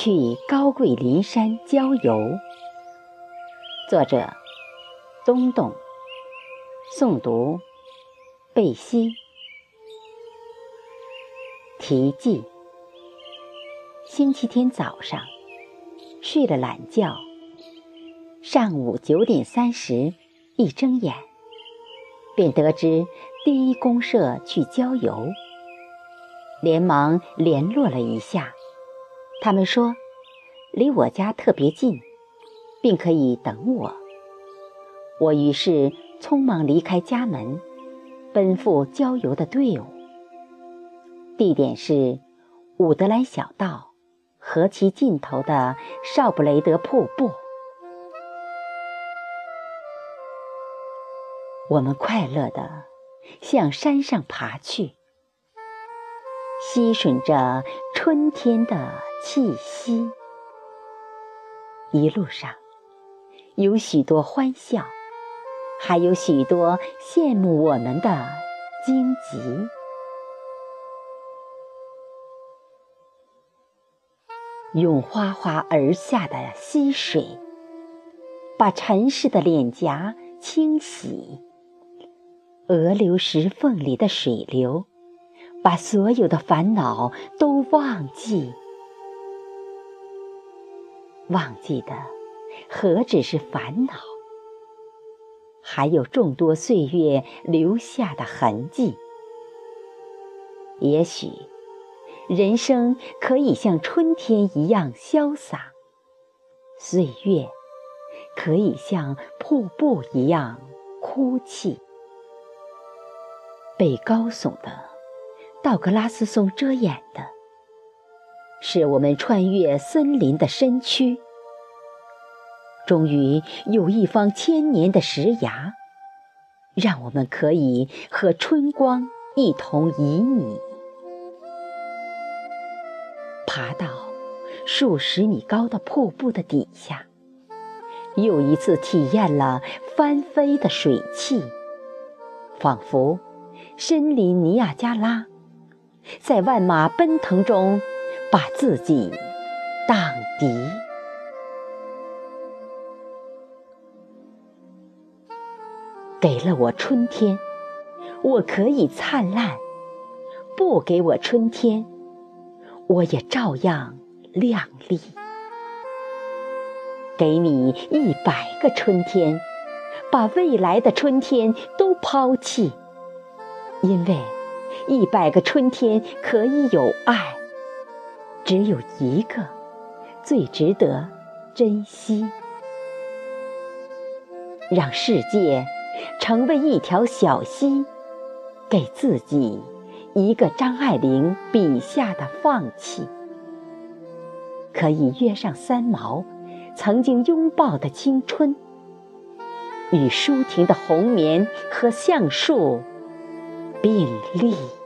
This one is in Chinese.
去高贵林山郊游。作者：东东。诵读：贝西。题记：星期天早上睡了懒觉，上午九点三十一睁眼，便得知第一公社去郊游，连忙联络了一下。他们说，离我家特别近，并可以等我。我于是匆忙离开家门，奔赴郊游的队伍。地点是伍德兰小道和其尽头的少布雷德瀑布。我们快乐地向山上爬去，吸吮着春天的。气息，一路上有许多欢笑，还有许多羡慕我们的荆棘。用哗哗而下的溪水，把尘世的脸颊清洗；鹅流石缝里的水流，把所有的烦恼都忘记。忘记的何止是烦恼，还有众多岁月留下的痕迹。也许，人生可以像春天一样潇洒，岁月可以像瀑布一样哭泣。被高耸的道格拉斯松遮掩的。是我们穿越森林的身躯，终于有一方千年的石崖，让我们可以和春光一同旖旎，爬到数十米高的瀑布的底下，又一次体验了翻飞的水汽，仿佛身临尼亚加拉，在万马奔腾中。把自己荡涤，给了我春天，我可以灿烂；不给我春天，我也照样亮丽。给你一百个春天，把未来的春天都抛弃，因为一百个春天可以有爱。只有一个最值得珍惜，让世界成为一条小溪，给自己一个张爱玲笔下的放弃，可以约上三毛曾经拥抱的青春，与舒婷的红棉和橡树并立。